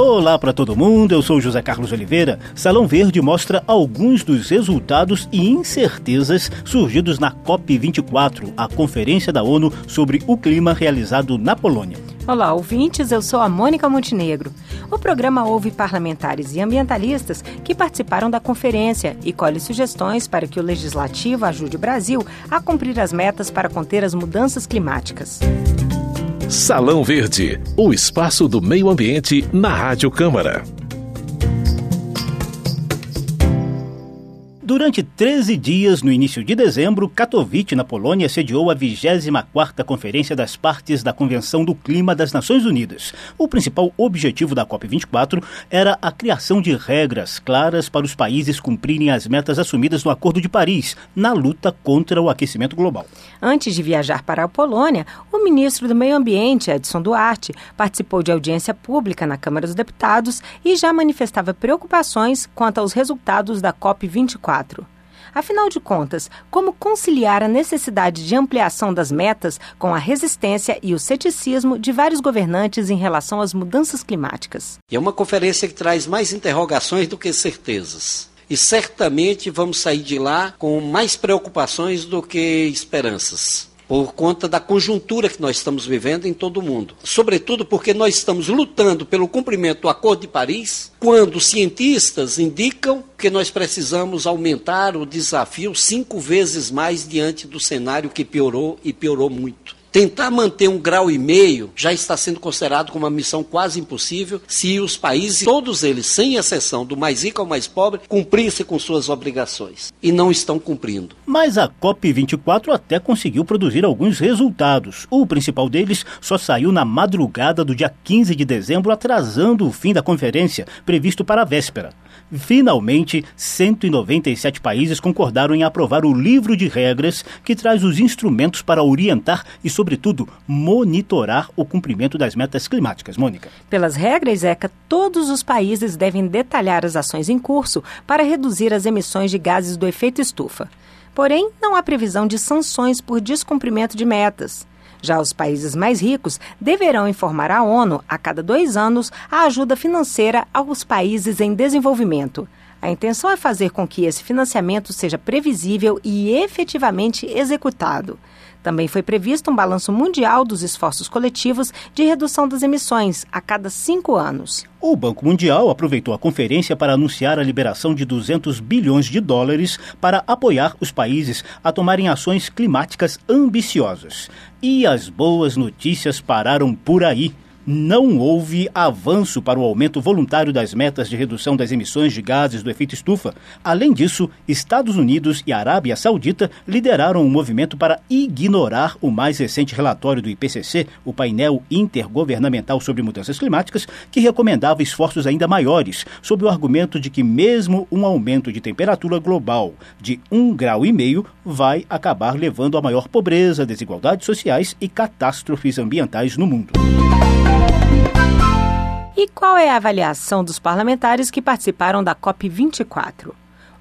Olá para todo mundo, eu sou José Carlos Oliveira. Salão Verde mostra alguns dos resultados e incertezas surgidos na COP24, a Conferência da ONU sobre o Clima realizado na Polônia. Olá, ouvintes, eu sou a Mônica Montenegro. O programa ouve parlamentares e ambientalistas que participaram da conferência e colhe sugestões para que o legislativo ajude o Brasil a cumprir as metas para conter as mudanças climáticas. Salão Verde, o espaço do meio ambiente na Rádio Câmara. Durante 13 dias, no início de dezembro, Katowice, na Polônia, sediou a 24ª Conferência das Partes da Convenção do Clima das Nações Unidas. O principal objetivo da COP24 era a criação de regras claras para os países cumprirem as metas assumidas no Acordo de Paris, na luta contra o aquecimento global. Antes de viajar para a Polônia, o ministro do Meio Ambiente, Edson Duarte, participou de audiência pública na Câmara dos Deputados e já manifestava preocupações quanto aos resultados da COP24. Afinal de contas, como conciliar a necessidade de ampliação das metas com a resistência e o ceticismo de vários governantes em relação às mudanças climáticas? É uma conferência que traz mais interrogações do que certezas. E certamente vamos sair de lá com mais preocupações do que esperanças por conta da conjuntura que nós estamos vivendo em todo o mundo. Sobretudo porque nós estamos lutando pelo cumprimento do Acordo de Paris, quando cientistas indicam que nós precisamos aumentar o desafio cinco vezes mais diante do cenário que piorou e piorou muito. Tentar manter um grau e meio já está sendo considerado como uma missão quase impossível se os países, todos eles, sem exceção, do mais rico ao mais pobre, cumprissem com suas obrigações. E não estão cumprindo. Mas a COP24 até conseguiu produzir alguns resultados. O principal deles só saiu na madrugada do dia 15 de dezembro, atrasando o fim da conferência, previsto para a véspera. Finalmente, 197 países concordaram em aprovar o livro de regras que traz os instrumentos para orientar e, sobretudo, monitorar o cumprimento das metas climáticas. Mônica. Pelas regras, ECA, todos os países devem detalhar as ações em curso para reduzir as emissões de gases do efeito estufa. Porém, não há previsão de sanções por descumprimento de metas. Já os países mais ricos deverão informar à ONU, a cada dois anos, a ajuda financeira aos países em desenvolvimento. A intenção é fazer com que esse financiamento seja previsível e efetivamente executado. Também foi previsto um balanço mundial dos esforços coletivos de redução das emissões a cada cinco anos. O Banco Mundial aproveitou a conferência para anunciar a liberação de 200 bilhões de dólares para apoiar os países a tomarem ações climáticas ambiciosas. E as boas notícias pararam por aí não houve avanço para o aumento voluntário das metas de redução das emissões de gases do efeito estufa. Além disso, Estados Unidos e Arábia Saudita lideraram um movimento para ignorar o mais recente relatório do IPCC, o painel intergovernamental sobre mudanças climáticas, que recomendava esforços ainda maiores, sob o argumento de que mesmo um aumento de temperatura global de um grau e meio vai acabar levando a maior pobreza, desigualdades sociais e catástrofes ambientais no mundo. E qual é a avaliação dos parlamentares que participaram da COP24?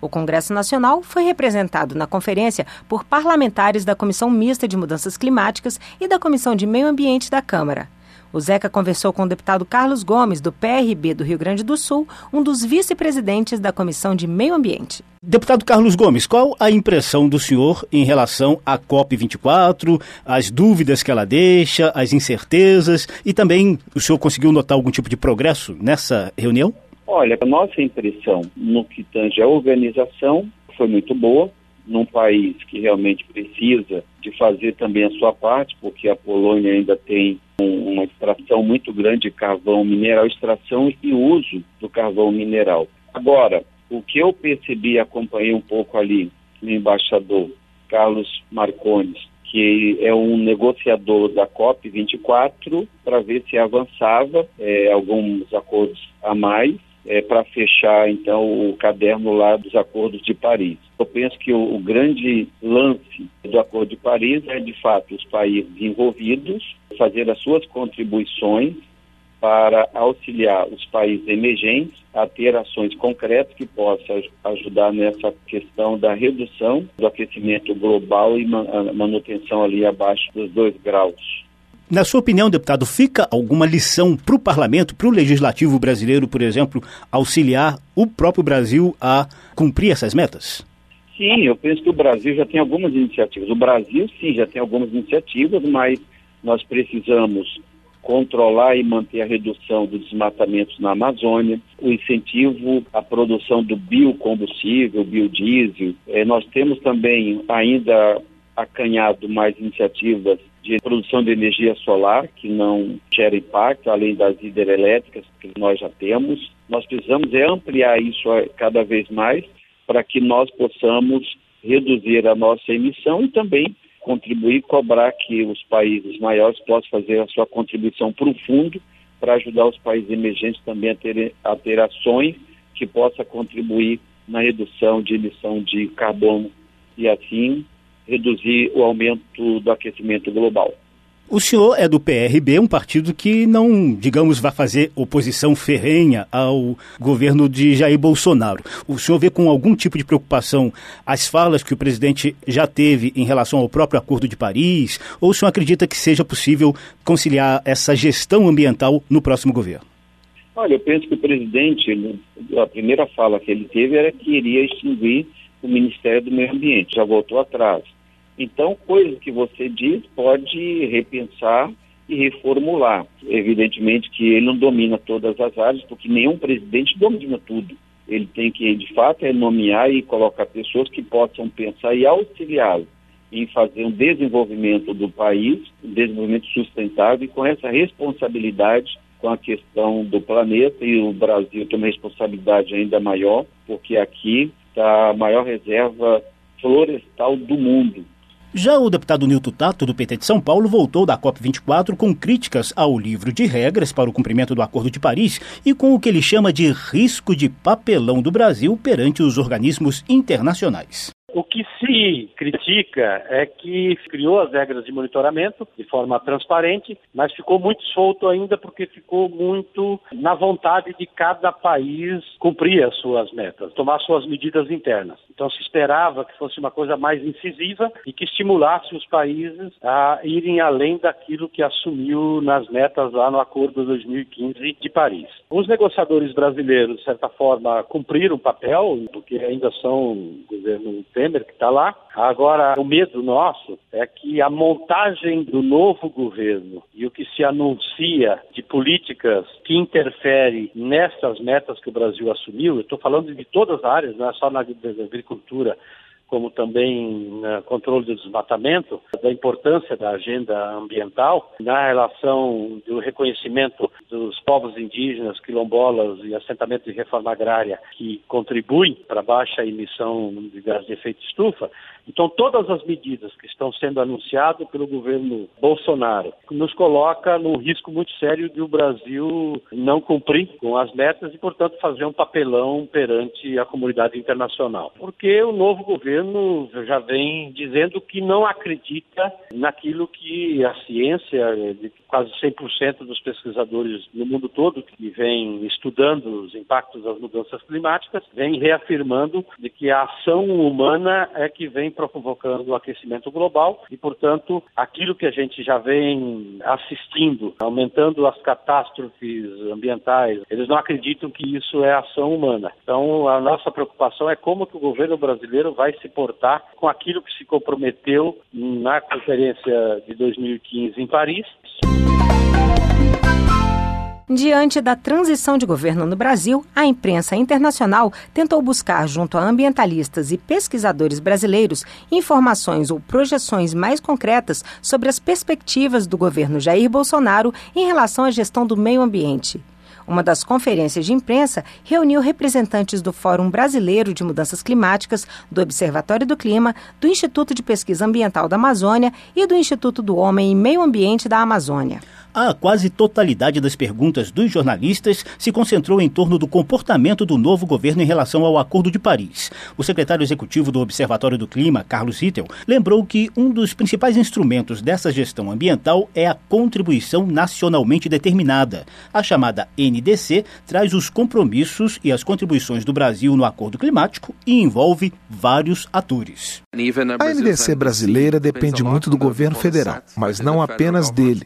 O Congresso Nacional foi representado na conferência por parlamentares da Comissão Mista de Mudanças Climáticas e da Comissão de Meio Ambiente da Câmara. O Zeca conversou com o deputado Carlos Gomes, do PRB do Rio Grande do Sul, um dos vice-presidentes da Comissão de Meio Ambiente. Deputado Carlos Gomes, qual a impressão do senhor em relação à COP24, as dúvidas que ela deixa, as incertezas e também o senhor conseguiu notar algum tipo de progresso nessa reunião? Olha, a nossa impressão no que tange a organização foi muito boa num país que realmente precisa de fazer também a sua parte, porque a Polônia ainda tem um, uma extração muito grande de carvão mineral, extração e uso do carvão mineral. Agora, o que eu percebi acompanhei um pouco ali no embaixador Carlos Marcones, que é um negociador da COP24, para ver se avançava é, alguns acordos a mais é, para fechar então o caderno lá dos acordos de Paris. Eu penso que o, o, grande lance do Acordo de Paris é de fato os países envolvidos fazer as suas contribuições para auxiliar os países emergentes a ter ações concretas que possam ajudar nessa questão da redução do aquecimento global e manutenção ali abaixo dos dois graus. Na sua opinião, deputado, fica alguma lição para o parlamento, para o legislativo brasileiro, por exemplo, auxiliar o próprio Brasil a cumprir essas metas? Sim, eu penso que o Brasil já tem algumas iniciativas. O Brasil, sim, já tem algumas iniciativas, mas nós precisamos controlar e manter a redução dos desmatamentos na Amazônia, o incentivo à produção do biocombustível, biodiesel. É, nós temos também ainda acanhado mais iniciativas de produção de energia solar, que não gera impacto, além das hidrelétricas que nós já temos. Nós precisamos é ampliar isso cada vez mais para que nós possamos reduzir a nossa emissão e também contribuir, cobrar que os países maiores possam fazer a sua contribuição para o fundo para ajudar os países emergentes também a ter, a ter ações que possa contribuir na redução de emissão de carbono e assim reduzir o aumento do aquecimento global. O senhor é do PRB, um partido que não, digamos, vai fazer oposição ferrenha ao governo de Jair Bolsonaro. O senhor vê com algum tipo de preocupação as falas que o presidente já teve em relação ao próprio Acordo de Paris? Ou o senhor acredita que seja possível conciliar essa gestão ambiental no próximo governo? Olha, eu penso que o presidente, a primeira fala que ele teve era que iria extinguir o Ministério do Meio Ambiente, já voltou atrás. Então, coisas que você diz pode repensar e reformular. Evidentemente que ele não domina todas as áreas, porque nenhum presidente domina tudo. Ele tem que, de fato, é nomear e colocar pessoas que possam pensar e auxiliá-lo em fazer um desenvolvimento do país, um desenvolvimento sustentável e com essa responsabilidade com a questão do planeta e o Brasil tem uma responsabilidade ainda maior, porque aqui está a maior reserva florestal do mundo. Já o deputado Nilton Tato, do PT de São Paulo, voltou da COP24 com críticas ao livro de regras para o cumprimento do Acordo de Paris e com o que ele chama de risco de papelão do Brasil perante os organismos internacionais. O que se critica é que criou as regras de monitoramento de forma transparente, mas ficou muito solto ainda porque ficou muito na vontade de cada país cumprir as suas metas, tomar suas medidas internas. Então se esperava que fosse uma coisa mais incisiva e que estimulasse os países a irem além daquilo que assumiu nas metas lá no Acordo 2015 de Paris. Os negociadores brasileiros, de certa forma, cumpriram o papel, porque ainda são governo Temer que está lá. Agora, o medo nosso é que a montagem do novo governo e o que se anuncia de políticas que interferem nessas metas que o Brasil assumiu, eu estou falando de todas as áreas, não é só na agricultura, como também no controle do desmatamento, da importância da agenda ambiental, na relação do reconhecimento dos povos indígenas, quilombolas e assentamentos de reforma agrária que contribuem para a baixa emissão de gás de efeito estufa. Então, todas as medidas que estão sendo anunciadas pelo governo Bolsonaro nos coloca num risco muito sério de o Brasil não cumprir com as metas e, portanto, fazer um papelão perante a comunidade internacional. Porque o novo governo já vem dizendo que não acredita naquilo que a ciência, de quase 100% dos pesquisadores no mundo todo que vem estudando os impactos das mudanças climáticas, vem reafirmando de que a ação humana é que vem provocando o aquecimento global e, portanto, aquilo que a gente já vem assistindo, aumentando as catástrofes ambientais, eles não acreditam que isso é ação humana. Então, a nossa preocupação é como que o governo brasileiro vai se portar com aquilo que se comprometeu na conferência de 2015 em Paris. Diante da transição de governo no Brasil, a imprensa internacional tentou buscar, junto a ambientalistas e pesquisadores brasileiros, informações ou projeções mais concretas sobre as perspectivas do governo Jair Bolsonaro em relação à gestão do meio ambiente. Uma das conferências de imprensa reuniu representantes do Fórum Brasileiro de Mudanças Climáticas, do Observatório do Clima, do Instituto de Pesquisa Ambiental da Amazônia e do Instituto do Homem e Meio Ambiente da Amazônia. A quase totalidade das perguntas dos jornalistas se concentrou em torno do comportamento do novo governo em relação ao Acordo de Paris. O secretário executivo do Observatório do Clima, Carlos Rittel, lembrou que um dos principais instrumentos dessa gestão ambiental é a contribuição nacionalmente determinada. A chamada NDC traz os compromissos e as contribuições do Brasil no Acordo Climático e envolve vários atores. A NDC brasileira depende muito do governo federal, mas não apenas dele.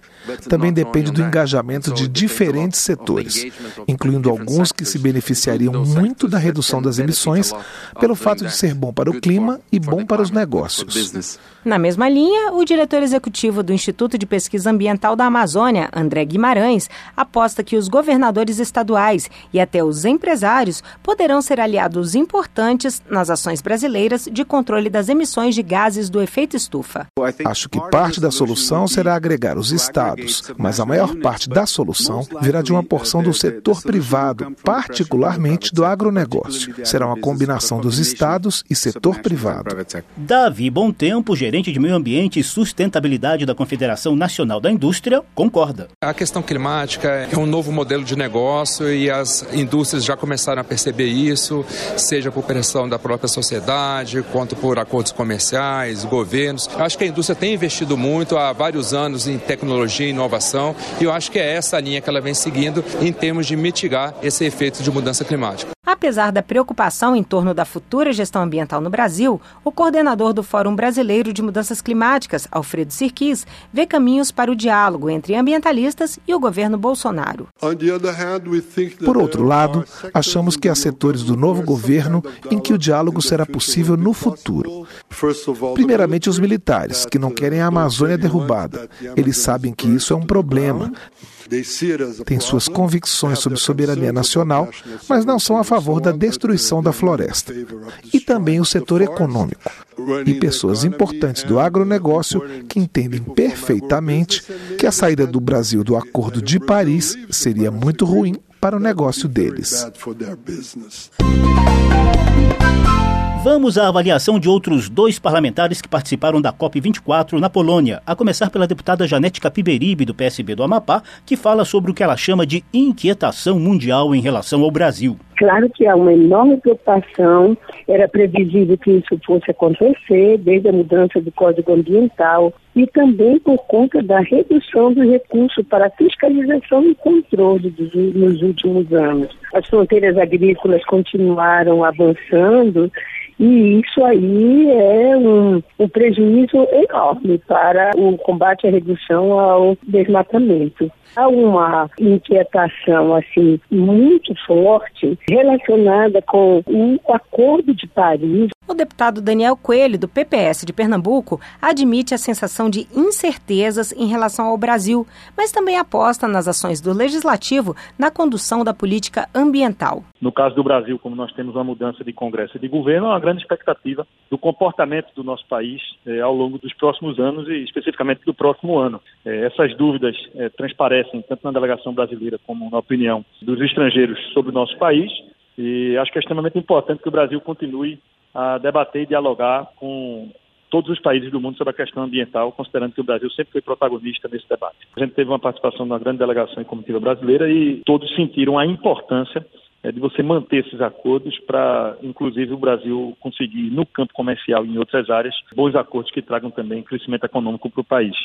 Também depende do engajamento de diferentes setores, incluindo alguns que se beneficiariam muito da redução das emissões pelo fato de ser bom para o clima e bom para os negócios. Na mesma linha, o diretor executivo do Instituto de Pesquisa Ambiental da Amazônia, André Guimarães, aposta que os governadores estaduais e até os empresários poderão ser aliados importantes nas ações brasileiras de controle das emissões de gases do efeito estufa. Acho que parte da solução será agregar os estados, mas a maior parte da solução virá de uma porção do setor privado, particularmente do agronegócio. Será uma combinação dos estados e setor privado. Davi Bom Tempo, gerente de meio ambiente e sustentabilidade da Confederação Nacional da Indústria, concorda. A questão climática é um novo modelo de negócio e as indústrias já começaram a perceber isso, seja por pressão da própria sociedade, quanto por acordos comerciais, governos. Acho que a indústria tem investido muito há vários anos em tecnologia e inovação e eu acho que é essa a linha que ela vem seguindo em termos de mitigar esse efeito de mudança climática. Apesar da preocupação em torno da futura gestão ambiental no Brasil, o coordenador do Fórum Brasileiro de Mudanças Climáticas, Alfredo Sirquis, vê caminhos para o diálogo entre ambientalistas e o governo Bolsonaro. Por outro lado, achamos que há setores do novo governo em que o diálogo será possível no futuro. Primeiramente, os militares, que não querem a Amazônia derrubada. Eles sabem que isso é um problema. Têm suas convicções sobre soberania nacional, mas não são a favor da destruição da floresta. E também o setor econômico. E pessoas importantes do agronegócio que entendem perfeitamente que a saída do Brasil do Acordo de Paris seria muito ruim para o negócio deles. Vamos à avaliação de outros dois parlamentares que participaram da COP24 na Polônia, a começar pela deputada Janete Capiberibe, do PSB do Amapá, que fala sobre o que ela chama de inquietação mundial em relação ao Brasil. Claro que há uma enorme preocupação, era previsível que isso fosse acontecer, desde a mudança do Código Ambiental e também por conta da redução dos recursos para fiscalização e controle dos, nos últimos anos. As fronteiras agrícolas continuaram avançando e isso aí é um, um, prejuízo enorme para o combate à redução ao desmatamento. Há uma inquietação assim muito forte relacionada com o Acordo de Paris. O deputado Daniel Coelho, do PPS de Pernambuco, admite a sensação de incertezas em relação ao Brasil, mas também aposta nas ações do legislativo na condução da política ambiental. No caso do Brasil, como nós temos uma mudança de Congresso e de governo, há uma grande expectativa do comportamento do nosso país eh, ao longo dos próximos anos e especificamente do próximo ano. Eh, essas dúvidas eh, transparecem tanto na delegação brasileira como na opinião dos estrangeiros sobre o nosso país e acho que é extremamente importante que o Brasil continue a debater e dialogar com todos os países do mundo sobre a questão ambiental, considerando que o Brasil sempre foi protagonista nesse debate. A gente teve uma participação de uma grande delegação em comitiva brasileira e todos sentiram a importância é, de você manter esses acordos para, inclusive, o Brasil conseguir, no campo comercial e em outras áreas, bons acordos que tragam também crescimento econômico para o país.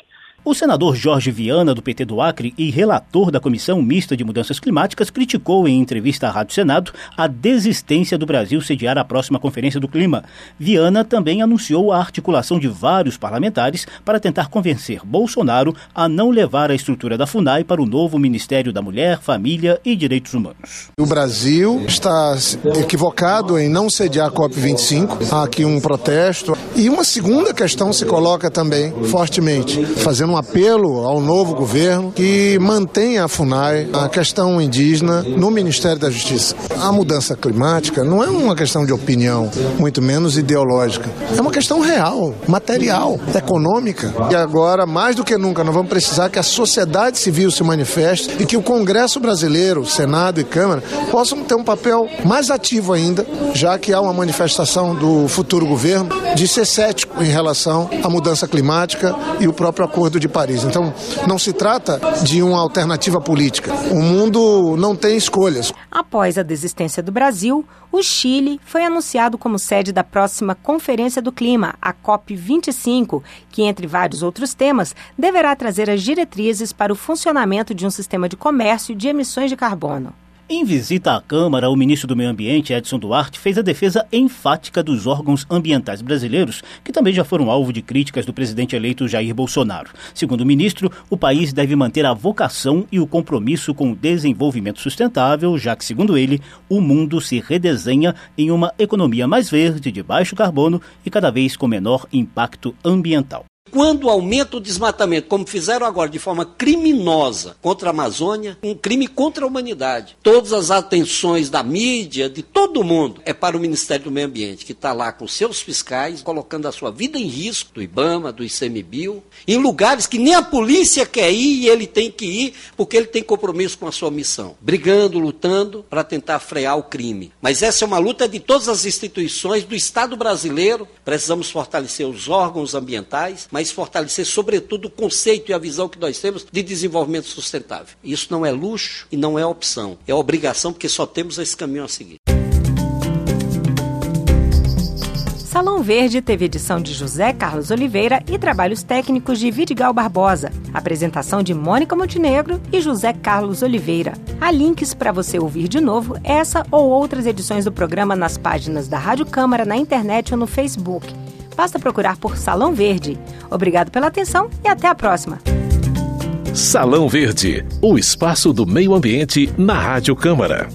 O senador Jorge Viana, do PT do Acre e relator da Comissão Mista de Mudanças Climáticas, criticou em entrevista à Rádio Senado a desistência do Brasil sediar a próxima Conferência do Clima. Viana também anunciou a articulação de vários parlamentares para tentar convencer Bolsonaro a não levar a estrutura da FUNAI para o novo Ministério da Mulher, Família e Direitos Humanos. O Brasil está equivocado em não sediar a COP25. Há aqui um protesto. E uma segunda questão se coloca também fortemente, fazendo um apelo ao novo governo que mantenha a FUNAI, a questão indígena, no Ministério da Justiça. A mudança climática não é uma questão de opinião, muito menos ideológica. É uma questão real, material, econômica. E agora, mais do que nunca, nós vamos precisar que a sociedade civil se manifeste e que o Congresso brasileiro, Senado e Câmara, possam ter um papel mais ativo ainda, já que há uma manifestação do futuro governo de ser cético em relação à mudança climática e o próprio acordo Acordo de Paris. Então, não se trata de uma alternativa política. O mundo não tem escolhas. Após a desistência do Brasil, o Chile foi anunciado como sede da próxima Conferência do Clima, a COP25, que, entre vários outros temas, deverá trazer as diretrizes para o funcionamento de um sistema de comércio de emissões de carbono. Em visita à Câmara, o ministro do Meio Ambiente, Edson Duarte, fez a defesa enfática dos órgãos ambientais brasileiros, que também já foram alvo de críticas do presidente eleito Jair Bolsonaro. Segundo o ministro, o país deve manter a vocação e o compromisso com o desenvolvimento sustentável, já que, segundo ele, o mundo se redesenha em uma economia mais verde, de baixo carbono e cada vez com menor impacto ambiental. Quando aumenta o desmatamento, como fizeram agora de forma criminosa contra a Amazônia, um crime contra a humanidade. Todas as atenções da mídia, de todo mundo, é para o Ministério do Meio Ambiente, que está lá com seus fiscais, colocando a sua vida em risco, do IBAMA, do ICMBio, em lugares que nem a polícia quer ir e ele tem que ir, porque ele tem compromisso com a sua missão. Brigando, lutando para tentar frear o crime. Mas essa é uma luta de todas as instituições do Estado brasileiro. Precisamos fortalecer os órgãos ambientais mas fortalecer, sobretudo, o conceito e a visão que nós temos de desenvolvimento sustentável. Isso não é luxo e não é opção, é obrigação, porque só temos esse caminho a seguir. Salão Verde teve edição de José Carlos Oliveira e trabalhos técnicos de Vidigal Barbosa. Apresentação de Mônica Montenegro e José Carlos Oliveira. Há links para você ouvir de novo essa ou outras edições do programa nas páginas da Rádio Câmara na internet ou no Facebook. Basta procurar por Salão Verde. Obrigado pela atenção e até a próxima. Salão Verde, o espaço do meio ambiente na Rádio Câmara.